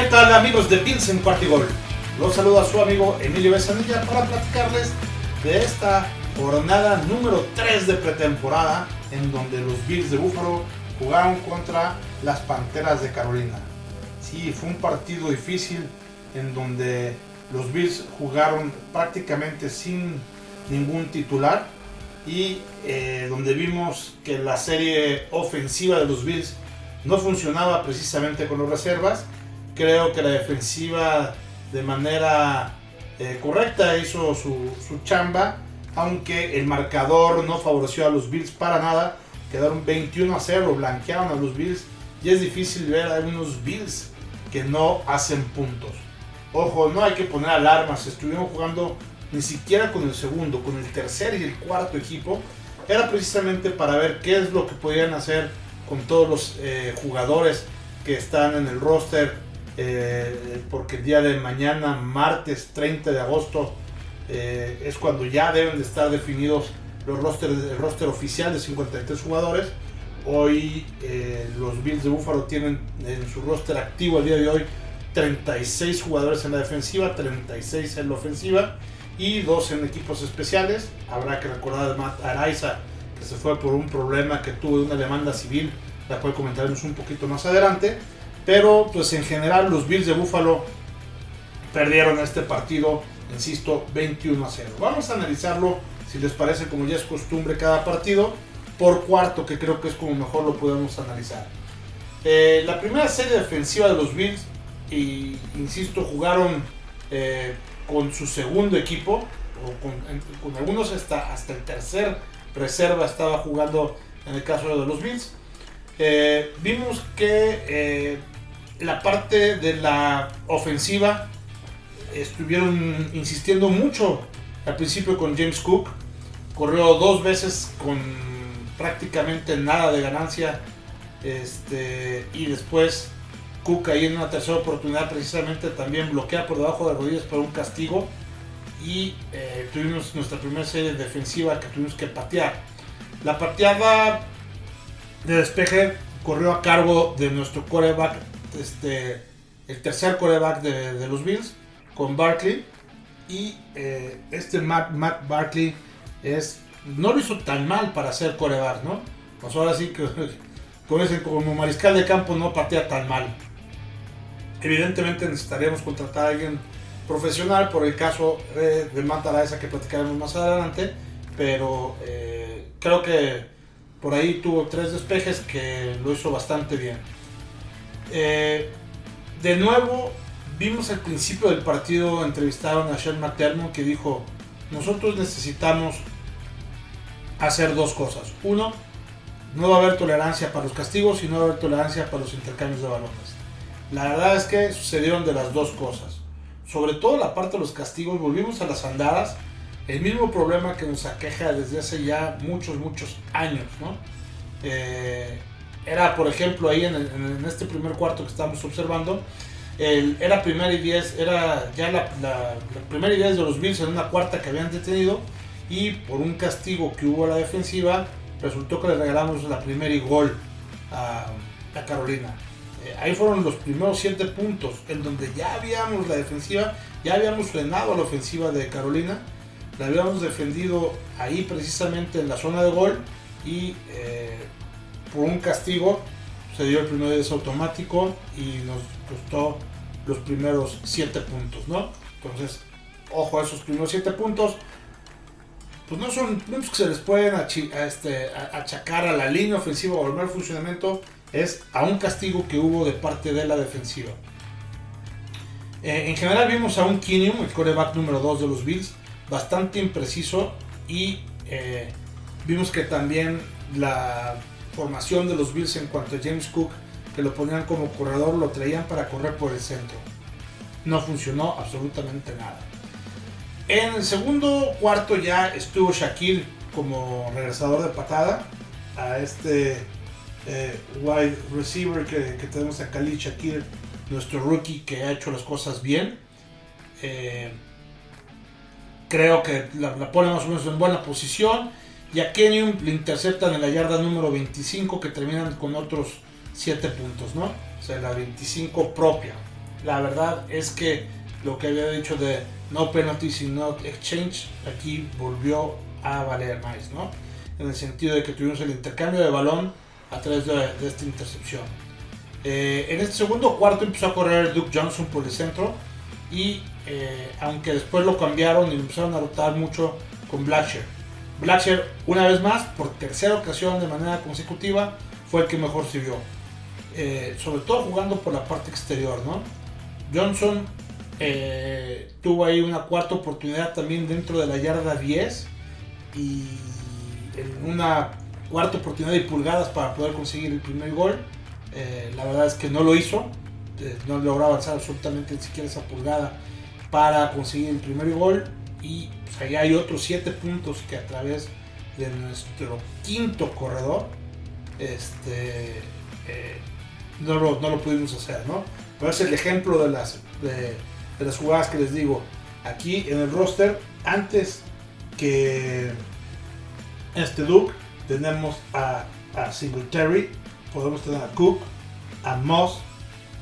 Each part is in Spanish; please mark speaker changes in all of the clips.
Speaker 1: ¿Qué tal amigos de Bills en Cuartigol? Los saluda su amigo Emilio Besanilla para platicarles de esta jornada número 3 de pretemporada en donde los Bills de Buffalo jugaron contra las Panteras de Carolina. Sí, fue un partido difícil en donde los Bills jugaron prácticamente sin ningún titular y eh, donde vimos que la serie ofensiva de los Bills no funcionaba precisamente con las reservas. Creo que la defensiva de manera eh, correcta hizo su, su, chamba, aunque el marcador no favoreció a los Bills para nada. Quedaron 21 a 0, blanquearon a los Bills y es difícil ver a Bills que no hacen puntos. Ojo, no hay que poner alarmas, estuvieron jugando ni siquiera con el segundo, con el tercer y el cuarto equipo. Era precisamente para ver qué es lo que podían hacer con todos los eh, jugadores que están en el roster, eh, porque el día de mañana, martes 30 de agosto, eh, es cuando ya deben de estar definidos los roster, el roster oficial de 53 jugadores. Hoy los Bills de Buffalo tienen en su roster activo el día de hoy 36 jugadores en la defensiva, 36 en la ofensiva y dos en equipos especiales. Habrá que recordar a Matt Araiza, que se fue por un problema que tuvo de una demanda civil, la cual comentaremos un poquito más adelante. Pero pues en general los Bills de Buffalo perdieron este partido, insisto, 21 a 0. Vamos a analizarlo, si les parece, como ya es costumbre cada partido, por cuarto, que creo que es como mejor lo podemos analizar. Eh, la primera serie defensiva de los Bills y insisto, jugaron eh, con su segundo equipo, o con, algunos hasta, hasta el tercer reserva estaba jugando en el caso de los Bills. Eh, vimos que la parte de la ofensiva estuvieron insistiendo mucho al principio con James Cook. Corrió dos veces con prácticamente nada de ganancia. Este, y después Cook ahí en una tercera oportunidad precisamente también bloquea por debajo de rodillas por un castigo y eh, tuvimos nuestra primera serie defensiva que tuvimos que patear. La pateada de despeje corrió a cargo de nuestro coreback, este, el tercer coreback de, los Bills, con Barkley. Y eh, este Matt, Barkley es, no lo hizo tan mal para ser coreback, ¿no? Pues ahora sí que como mariscal de campo no patea tan mal. Evidentemente necesitaríamos contratar a alguien profesional por el caso de, de que platicaremos más adelante, pero eh, creo que por ahí tuvo tres despejes que lo hizo bastante bien. Eh, de nuevo, vimos al principio del partido, entrevistaron a Sean McDermott que dijo, nosotros necesitamos hacer dos cosas. Uno, no va a haber tolerancia para los castigos y no va a haber tolerancia para los intercambios de balones. La verdad es que sucedieron de las dos cosas. Sobre todo la parte de los castigos, volvimos a las andadas. El mismo problema que nos aqueja desde hace ya muchos, muchos años, ¿no? Eh, era, por ejemplo, ahí en, este primer cuarto que estamos observando, era primera y diez, era ya la, primera y diez de los Bills en una cuarta que habían detenido y por un castigo que hubo a la defensiva, resultó que le regalamos la primera y gol a Carolina. Eh, ahí fueron los primeros siete puntos en donde ya habíamos la defensiva, ya habíamos frenado a la ofensiva de Carolina, la habíamos defendido ahí precisamente en la zona de gol y eh, por un castigo se dio el primer desautomático y nos costó los primeros siete puntos, ¿no? Entonces, ojo a esos primeros siete puntos. Pues no son puntos que se les pueden este, achacar a la línea ofensiva o al mal funcionamiento es a un castigo que hubo de parte de la defensiva. Eh, en general vimos a un Kinium, el coreback número 2 de los Bills, bastante impreciso y eh, vimos que también la formación de los Bills en cuanto a James Cook, que lo ponían como corredor, lo traían para correr por el centro. No funcionó absolutamente nada. En el segundo cuarto ya estuvo Shaquille como regresador de patada a este eh, wide receiver que, tenemos a Khalid Shakir, nuestro rookie que ha hecho las cosas bien. Eh, creo que la, pone más o menos en buena posición. Y a Kenyum le interceptan en la yarda número 25 que terminan con otros 7 puntos, ¿no? O sea, la 25 propia. la verdad es que lo que había dicho de no penalties y no exchange, aquí volvió a valer más, ¿no? En el sentido de que tuvimos el intercambio de balón a través de, esta intercepción. Eh, en este segundo cuarto empezó a correr Duke Johnson por el centro y eh, aunque después lo cambiaron y empezaron a rotar mucho con Blackshear. Blackshear, una vez más, por tercera ocasión de manera consecutiva, fue el que mejor sirvió. Eh, sobre todo jugando por la parte exterior. Johnson eh, tuvo ahí una cuarta oportunidad también dentro de la yarda 10 y en una cuarta oportunidad de pulgadas para poder conseguir el primer gol. Eh, la verdad es que no lo hizo, no logró avanzar absolutamente ni siquiera esa pulgada para conseguir el primer gol y pues, ahí hay otros 7 puntos que a través de nuestro quinto corredor este, no lo, no lo pudimos hacer, ¿no? Pero es el ejemplo de las, de, las jugadas que les digo. Aquí en el roster, antes que este Duke, tenemos a, a Singletary, podemos tener a Cook, a Moss,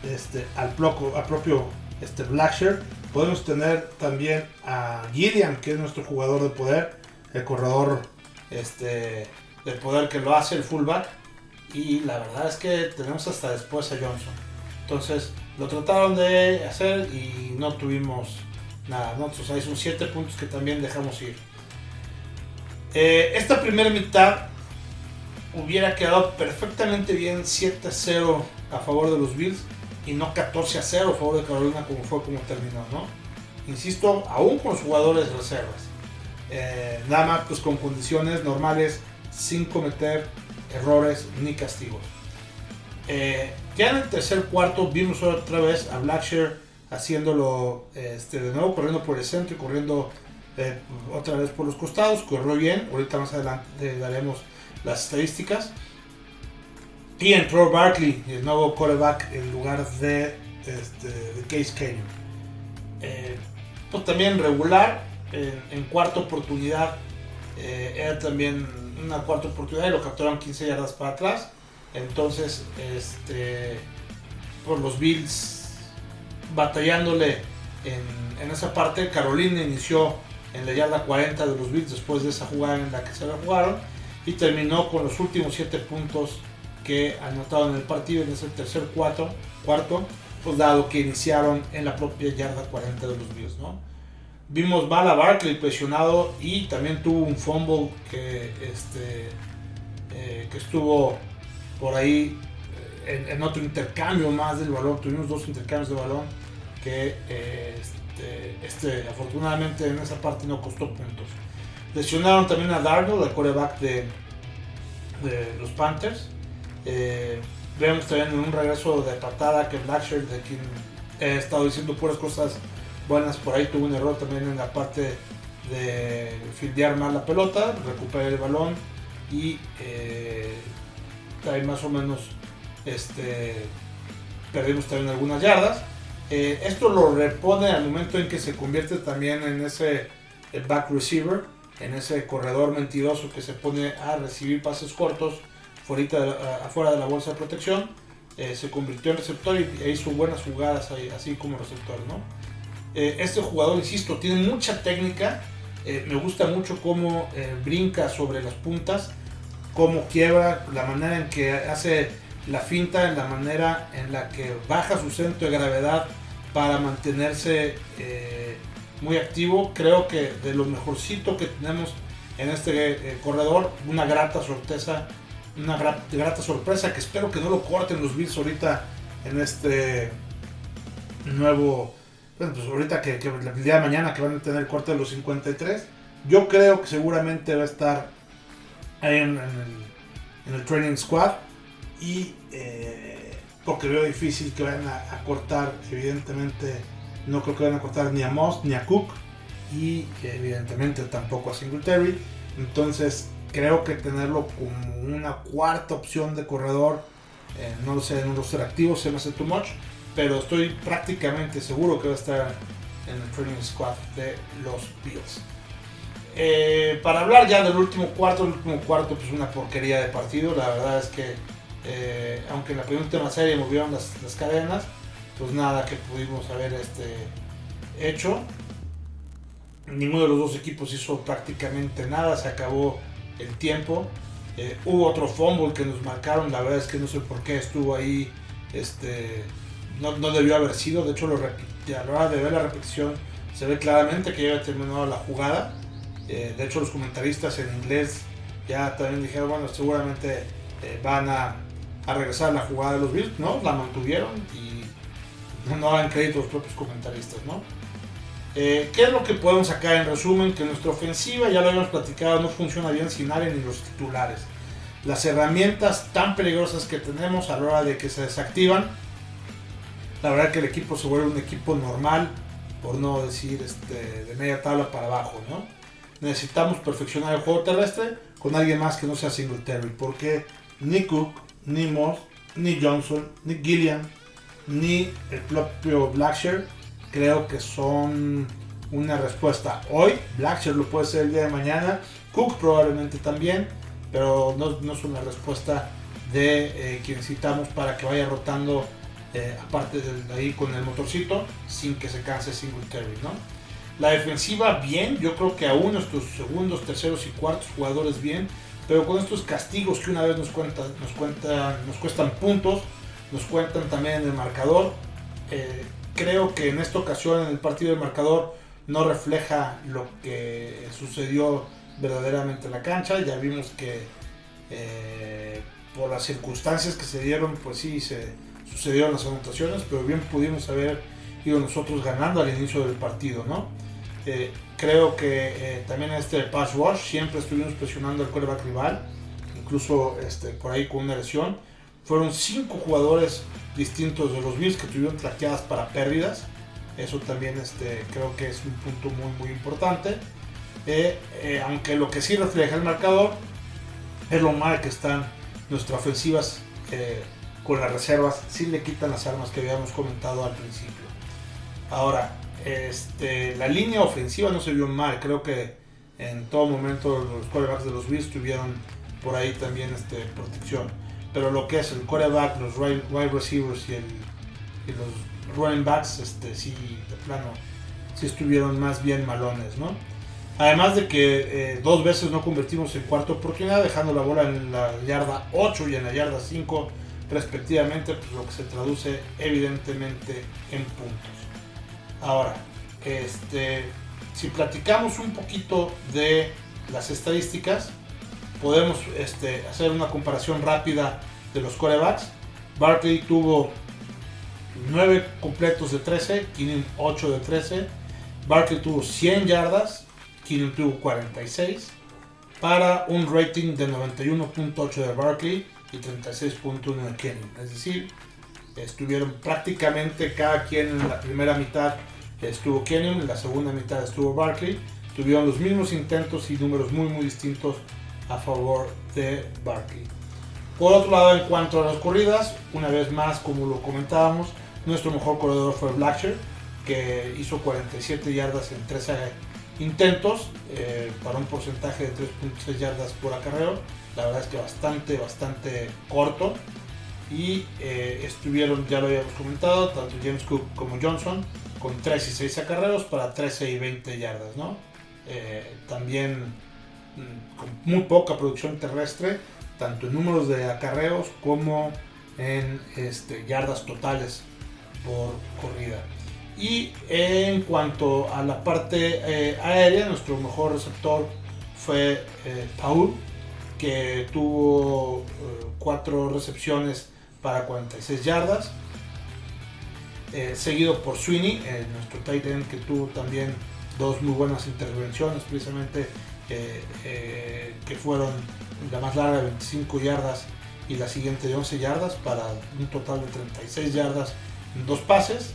Speaker 1: este, al, propio, al propio este, Blackshear. Podemos tener también a Gideon, que es nuestro jugador de poder, el corredor este, de poder que lo hace, el fullback y la verdad es que tenemos hasta después a Johnson. Entonces lo trataron de hacer y no tuvimos nada. ¿no? Entonces son 7 puntos que también dejamos ir. Eh, esta primera mitad hubiera quedado perfectamente bien 7-0 a favor de los Bills y no 14-0 a favor de Carolina como fue como terminó. ¿no? Insisto, aún con los jugadores reservas. Eh, nada más pues con condiciones normales sin cometer errores ni castigos. Eh, ya en el tercer cuarto vimos otra vez a Blackshear haciéndolo este, de nuevo, corriendo por el centro y corriendo eh, otra vez por los costados. Corrió bien, ahorita más adelante daremos las estadísticas. Y entró Barkley, el nuevo quarterback, en lugar de, este, Case Canyon. Eh, pues también regular, en cuarta oportunidad, era también una cuarta oportunidad y lo capturaron 15 yardas para atrás. Entonces, este, por los Bills batallándole en, esa parte, Carolina inició en la yarda 40 de los Bills después de esa jugada en la que se la jugaron y terminó con los últimos 7 puntos que anotaron en el partido en ese tercer cuarto, cuarto pues dado que iniciaron en la propia yarda 40 de los Bills, ¿no? Vimos mal a Barkley presionado y también tuvo un fumble que, este, eh, que estuvo por ahí eh, en, otro intercambio más del balón. Tuvimos dos intercambios de balón que eh, este, este, afortunadamente en esa parte no costó puntos. Lesionaron también a Darnold, el coreback de, de los Panthers. Vemos también en un regreso de patada que Blackshear, de quien he estado diciendo puras cosas buenas. Por ahí tuvo un error también en la parte de fildear mal la pelota, recuperar el balón y eh, ahí más o menos este, perdimos también algunas yardas. Eh, esto lo repone al momento en que se convierte también en ese back receiver, en ese corredor mentiroso que se pone a recibir pases cortos afuera de la bolsa de protección. Eh, se convirtió en receptor y hizo buenas jugadas ahí, así como receptor, ¿no? Eh, este jugador, insisto, tiene mucha técnica. Eh, me gusta mucho cómo eh, brinca sobre las puntas, cómo quiebra, la manera en que hace la finta, en la manera en la que baja su centro de gravedad para mantenerse muy activo. Creo que de lo mejorcito que tenemos en este corredor, una grata sorpresa, una grata sorpresa que espero que no lo corten los Bills ahorita en este nuevo bueno, pues ahorita que, el día de mañana que van a tener el corte de los 53, yo creo que seguramente va a estar ahí en, el, training squad y eh, porque veo difícil que vayan a, cortar, evidentemente no creo que vayan a cortar ni a Moss ni a Cook y evidentemente tampoco a Singletary, entonces creo que tenerlo como una cuarta opción de corredor, eh, no lo sé, en un roster activo se me hace too much pero estoy prácticamente seguro que va a estar en el training squad de los Bills. Eh, para hablar ya del último cuarto, el último cuarto pues una porquería de partido, la verdad es que eh, aunque en la primera serie movieron las, cadenas, pues nada que pudimos haber este, hecho. Ninguno de los dos equipos hizo prácticamente nada, se acabó el tiempo. Eh, hubo otro fumble que nos marcaron, la verdad es que no sé por qué estuvo ahí, este, no, debió haber sido, de hecho lo a la hora de ver la repetición se ve claramente que ya había terminado la jugada. Eh, de hecho los comentaristas en inglés ya también dijeron, bueno, seguramente eh, van a, regresar la jugada de los Bills, ¿no? La mantuvieron y no dan crédito los propios comentaristas, ¿no? Eh, ¿Qué es lo que podemos sacar en resumen? Que nuestra ofensiva, ya lo habíamos platicado, no funciona bien sin área ni los titulares. Las herramientas tan peligrosas que tenemos a la hora de que se desactivan, la verdad que el equipo se vuelve un equipo normal, por no decir este, de media tabla para abajo, ¿no? Necesitamos perfeccionar el juego terrestre con alguien más que no sea Singletary, porque ni Cook, ni Moss, ni Johnson, ni Gillian, ni el propio Blackshear creo que son una respuesta hoy. Blackshear lo puede ser el día de mañana, Cook probablemente también, pero no, no es una respuesta de eh, que necesitamos para que vaya rotando eh, aparte de ahí con el motorcito sin que se canse Singletary, ¿no? La defensiva bien, yo creo que aún nuestros segundos, terceros y cuartos jugadores bien, pero con estos castigos que una vez nos cuentan, nos cuentan, nos cuestan puntos, nos cuentan también en el marcador. Eh, creo que en esta ocasión en el partido del marcador no refleja lo que sucedió verdaderamente en la cancha. Ya vimos que eh, por las circunstancias que se dieron, pues sí, se sucedieron las anotaciones, pero bien pudimos haber ido nosotros ganando al inicio del partido, ¿no? Eh, creo que eh, también este pass siempre estuvimos presionando al quarterback rival, incluso este, por ahí con una lesión. Fueron cinco jugadores distintos de los Bills que tuvieron traqueadas para pérdidas. Eso también este, creo que es un punto muy, muy importante. Eh, aunque lo que sí refleja el marcador es lo mal que están nuestras ofensivas con las reservas. Sí le quitan las armas que habíamos comentado al principio. Ahora, este, la línea ofensiva no se vio mal. Creo que en todo momento los quarterbacks de los Bills tuvieron por ahí también este, protección. Pero lo que es el quarterback, los wide receivers y, los running backs, este, sí, de plano, sí estuvieron más bien malones, ¿no? Además de que eh, dos veces no convertimos en cuarta oportunidad, dejando la bola en la yarda 8 y en la yarda 5 respectivamente, pues lo que se traduce evidentemente en puntos. Ahora, este, si platicamos un poquito de las estadísticas, podemos este, hacer una comparación rápida de los corebacks. Barkley tuvo 9 completos de 13, Keenan 8 de 13. Barkley tuvo 100 yardas, Keenan tuvo 46, para un rating de 91.8 de Barkley y 36.1 de Keenan. Es decir, estuvieron prácticamente cada quien en la primera mitad estuvo Kenyon, en la segunda mitad estuvo Barkley. Tuvieron los mismos intentos y números muy distintos a favor de Barkley. Por otro lado, en cuanto a las corridas, una vez más, como lo comentábamos, nuestro mejor corredor fue Blackshear, que hizo 47 yardas en 13 intentos eh, para un porcentaje de 3.6 yardas por acarreo. La verdad es que bastante, bastante corto y eh, estuvieron, ya lo habíamos comentado, tanto James Cook como Johnson con 3 y 6 acarreos para 13 y 20 yardas, ¿no? Eh, también con muy poca producción terrestre, tanto en números de acarreos como en este, yardas totales por corrida. Y en cuanto a la parte eh, aérea, nuestro mejor receptor fue Paul, que tuvo 4 recepciones para 46 yardas. Eh, seguido por Sweeney, eh, nuestro tight end que tuvo también dos muy buenas intervenciones, precisamente eh, que fueron la más larga de 25 yardas y la siguiente de 11 yardas para un total de 36 yardas en dos pases.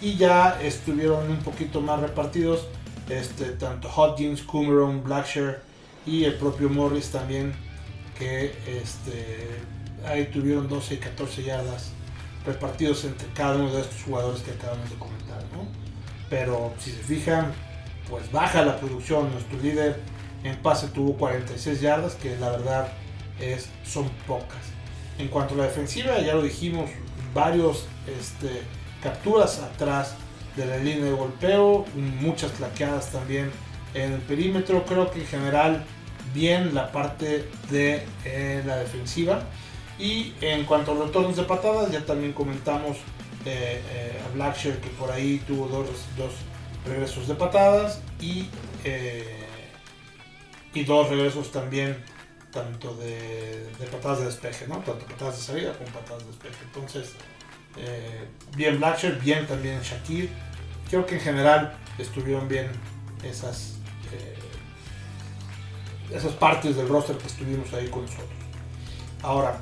Speaker 1: Y ya estuvieron un poquito más repartidos este, tanto Hodgins, Coomeron, Blackshear y el propio Morris también que este, ahí tuvieron 12 y 14 yardas repartidos entre cada uno de estos jugadores que acabamos de comentar. Pero si se fijan, pues baja la producción. Nuestro líder en pase tuvo 46 yardas, que la verdad es, son pocas. En cuanto a la defensiva, ya lo dijimos, varios este, capturas atrás de la línea de golpeo, muchas claqueadas también en el perímetro. Creo que en general bien la parte de eh, la defensiva. Y en cuanto a los retornos de patadas, ya también comentamos eh, eh, a Blackshear que por ahí tuvo dos, dos regresos de patadas y, y dos regresos también tanto de, patadas de despeje, ¿no? tanto patadas de salida como patadas de despeje. Entonces, bien Blackshear, bien también Shakir. Creo que en general estuvieron bien esas esas partes del roster que estuvimos ahí con nosotros. Ahora,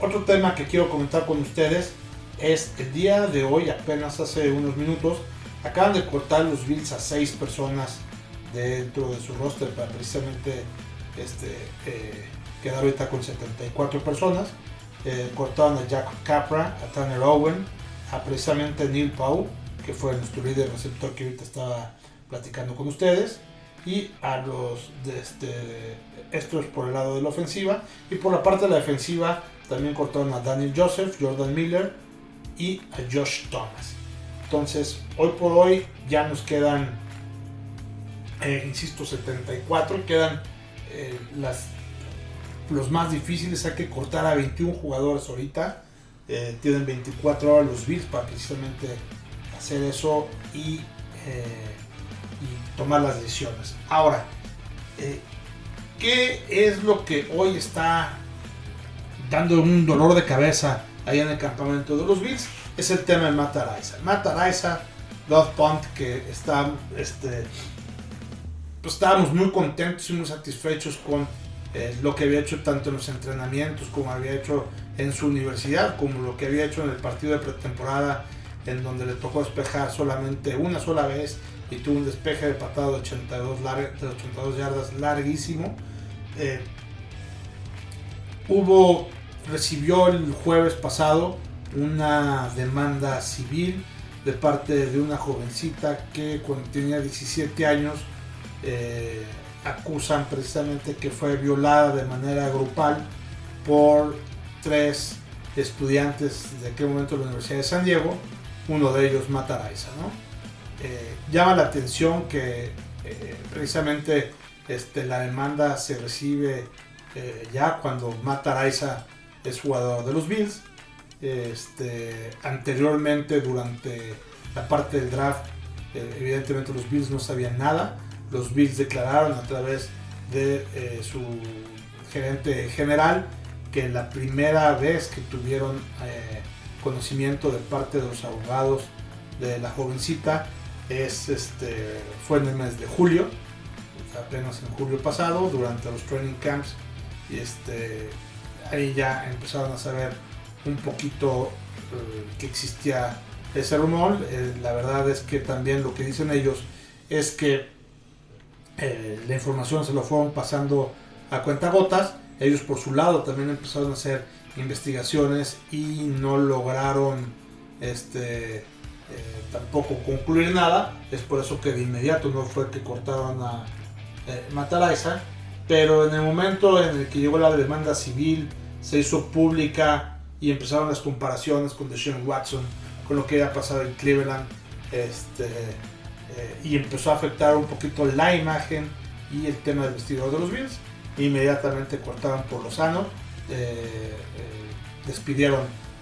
Speaker 1: otro tema que quiero comentar con ustedes es el día de hoy, apenas hace unos minutos, acaban de cortar los Bills a seis personas dentro de su roster para precisamente este, eh, quedar ahorita con 74 personas. Eh, cortaron a Jack Capra, a Tanner Owen, a precisamente Neil Pau, que fue nuestro líder receptor que ahorita estaba platicando con ustedes y a los de este, esto es por el lado de la ofensiva y por la parte de la defensiva también cortaron a Daniel Joseph, Jordan Miller y a Josh Thomas. Entonces, hoy por hoy ya nos quedan, eh, insisto, 74, quedan eh, las, los más difíciles, hay que cortar a 21 jugadores ahorita, eh, tienen 24 horas los Bills para precisamente hacer eso y tomar las decisiones. Ahora, ¿qué es lo que hoy está dando un dolor de cabeza allá en el campamento de los Bills? Es el tema de Matt Araiza. Matt Araiza, Love Punt, que está, este, pues estábamos muy contentos y muy satisfechos con eh, lo que había hecho tanto en los entrenamientos como había hecho en su universidad, como lo que había hecho en el partido de pretemporada, en donde le tocó despejar solamente una sola vez y tuvo un despeje de patada de 82, de 82 yardas larguísimo. Eh, hubo, recibió el jueves pasado una demanda civil de parte de una jovencita que cuando tenía 17 años eh, acusan precisamente que fue violada de manera grupal por tres estudiantes de aquel momento de la Universidad de San Diego, uno de ellos Mataraiza. Eh, llama la atención que eh, precisamente este, la demanda se recibe ya cuando Matt Araiza es jugador de los Bills. Este, anteriormente, durante la parte del draft, evidentemente los Bills no sabían nada. Los Bills declararon a través de su gerente general que la primera vez que tuvieron conocimiento de parte de los abogados de la jovencita es, este, fue en el mes de julio, apenas en julio pasado, durante los training camps. Y este, ahí ya empezaron a saber un poquito eh, que existía ese rumor. Eh, la verdad es que también lo que dicen ellos es que eh, la información se lo fueron pasando a cuentagotas. Ellos por su lado también empezaron a hacer investigaciones y no lograron este, eh, tampoco concluir nada. Es por eso que de inmediato no fue que cortaron a eh, Pero en el momento en el que llegó la demanda civil, se hizo pública y empezaron las comparaciones con Deshaun Watson, con lo que había pasado en Cleveland. Este, eh, y empezó a afectar un poquito la imagen y el tema del vestidor de los Bills. Inmediatamente cortaron por lo sano, eh, despidieron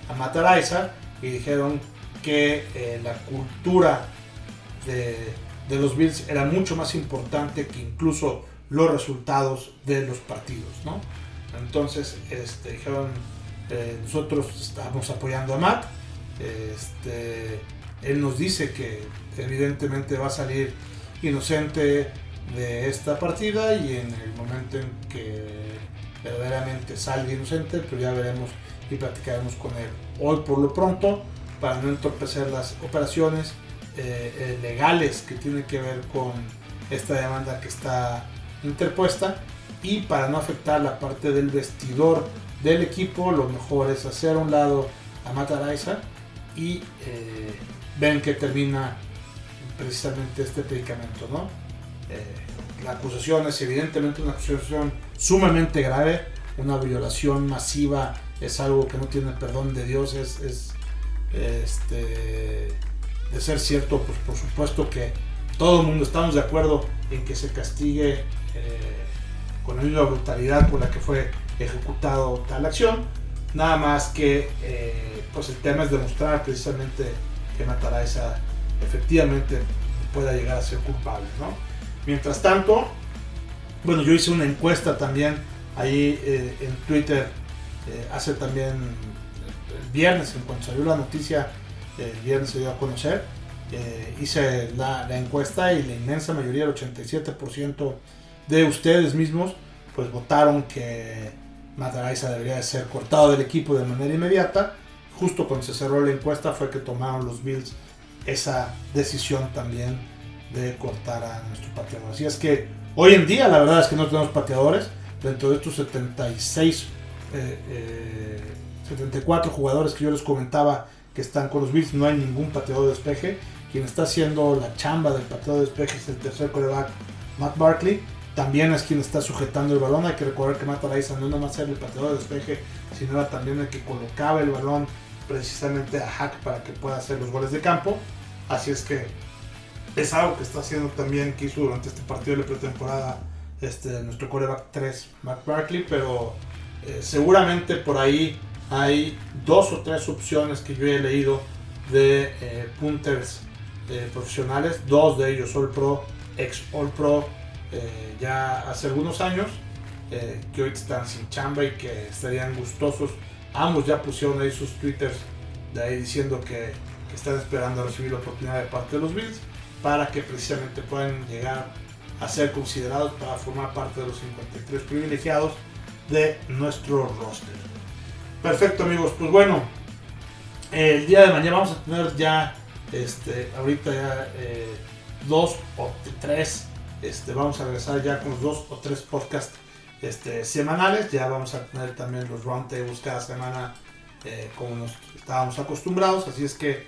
Speaker 1: a Mataraisa y dijeron que eh, la cultura de, los Bills era mucho más importante que incluso los resultados de los partidos, ¿no? Entonces, este, dijeron, eh, nosotros estamos apoyando a Matt, este, él nos dice que evidentemente va a salir inocente de esta partida y en el momento en que verdaderamente salga inocente, pues ya veremos y platicaremos con él. Hoy por lo pronto para no entorpecer las operaciones eh, eh, legales que tienen que ver con esta demanda que está interpuesta y para no afectar la parte del vestidor del equipo lo mejor es hacer a un lado a Mataraiza y eh, ven que termina precisamente este predicamento ¿no? la acusación es evidentemente una acusación sumamente grave una violación masiva es algo que no tiene perdón de Dios es Este, de ser cierto, pues por supuesto que todo el mundo estamos de acuerdo en que se castigue eh, con la misma brutalidad con la que fue ejecutado tal acción. Nada más que eh, pues el tema es demostrar precisamente que Mataraiza efectivamente pueda llegar a ser culpable. ¿no? Mientras tanto, bueno, yo hice una encuesta también ahí eh, en Twitter hace también el viernes, en cuanto salió la noticia, el viernes se dio a conocer eh, hice la, encuesta y la inmensa mayoría, el 87% de ustedes mismos, pues votaron que Mataraiza debería de ser cortado del equipo de manera inmediata. Justo cuando se cerró la encuesta fue que tomaron los Bills esa decisión también de cortar a nuestro pateador. Así es que hoy en día la verdad es que no tenemos pateadores. Dentro de estos 76, 74 eh, eh, jugadores que yo les comentaba que están con los Bills, no hay ningún pateador de despeje. Quien está haciendo la chamba del pateador de despeje es el tercer coreback, Matt Barkley. También es quien está sujetando el balón. Hay que recordar que Matt Araiza no nomás era el pateador de despeje, sino era también el que colocaba el balón precisamente a Hack para que pueda hacer los goles de campo. Así es que es algo que está haciendo también, que hizo durante este partido de pretemporada este, nuestro coreback 3, Matt Barkley, pero eh, seguramente por ahí hay dos o tres opciones que yo he leído de eh, punters eh, profesionales, dos de ellos All Pro, ex All Pro, ya hace algunos años, que hoy están sin chamba y que estarían gustosos. Ambos ya pusieron ahí sus twitters de ahí diciendo que, están esperando recibir la oportunidad de parte de los Bills para que precisamente puedan llegar a ser considerados para formar parte de los 53 privilegiados de nuestro roster. Perfecto amigos, pues bueno, el día de mañana vamos a tener ya, este, ahorita ya eh, dos o tres, este, vamos a regresar ya con dos o tres podcasts este, semanales, ya vamos a tener también los roundtables cada semana eh, como nos estábamos acostumbrados, así es que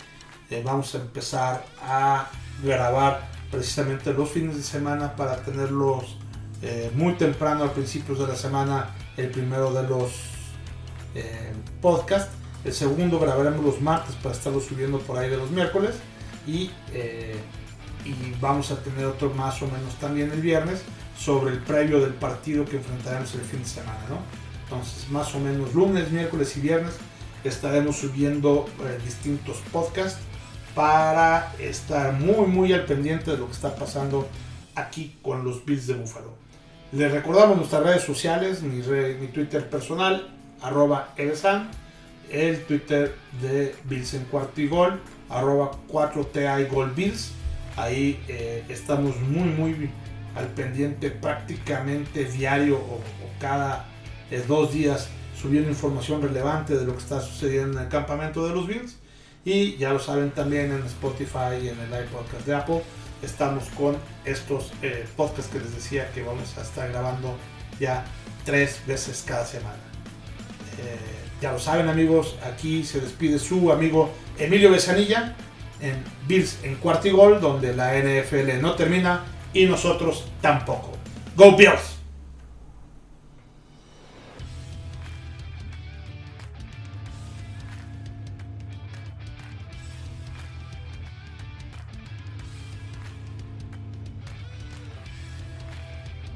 Speaker 1: eh, vamos a empezar a grabar precisamente los fines de semana para tenerlos muy temprano a principios de la semana, el primero de los podcast. El segundo grabaremos los martes para estarlo subiendo por ahí de los miércoles. Y, eh, y vamos a tener otro más o menos también el viernes sobre el previo del partido que enfrentaremos el fin de semana. ¿no? Entonces, más o menos lunes, miércoles y viernes estaremos subiendo eh, distintos podcasts para estar muy, muy al pendiente de lo que está pasando aquí con los Bills de Búfalo. Les recordamos nuestras redes sociales, mi, mi Twitter personal, arroba Evesan, el Twitter de Bills en cuarto y gol, arroba 4TI Gol Bills. Ahí eh, estamos muy, muy al pendiente prácticamente diario o, cada eh, dos días subiendo información relevante de lo que está sucediendo en el campamento de los Bills. Y ya lo saben también en Spotify y en el iPodcast de Apple. Estamos con estos eh, podcasts que les decía que vamos a estar grabando ya tres veces cada semana. Eh, ya lo saben amigos, aquí se despide su amigo Emilio Besanilla en Bills en cuarto y gol, donde la NFL no termina y nosotros tampoco. Go Bills!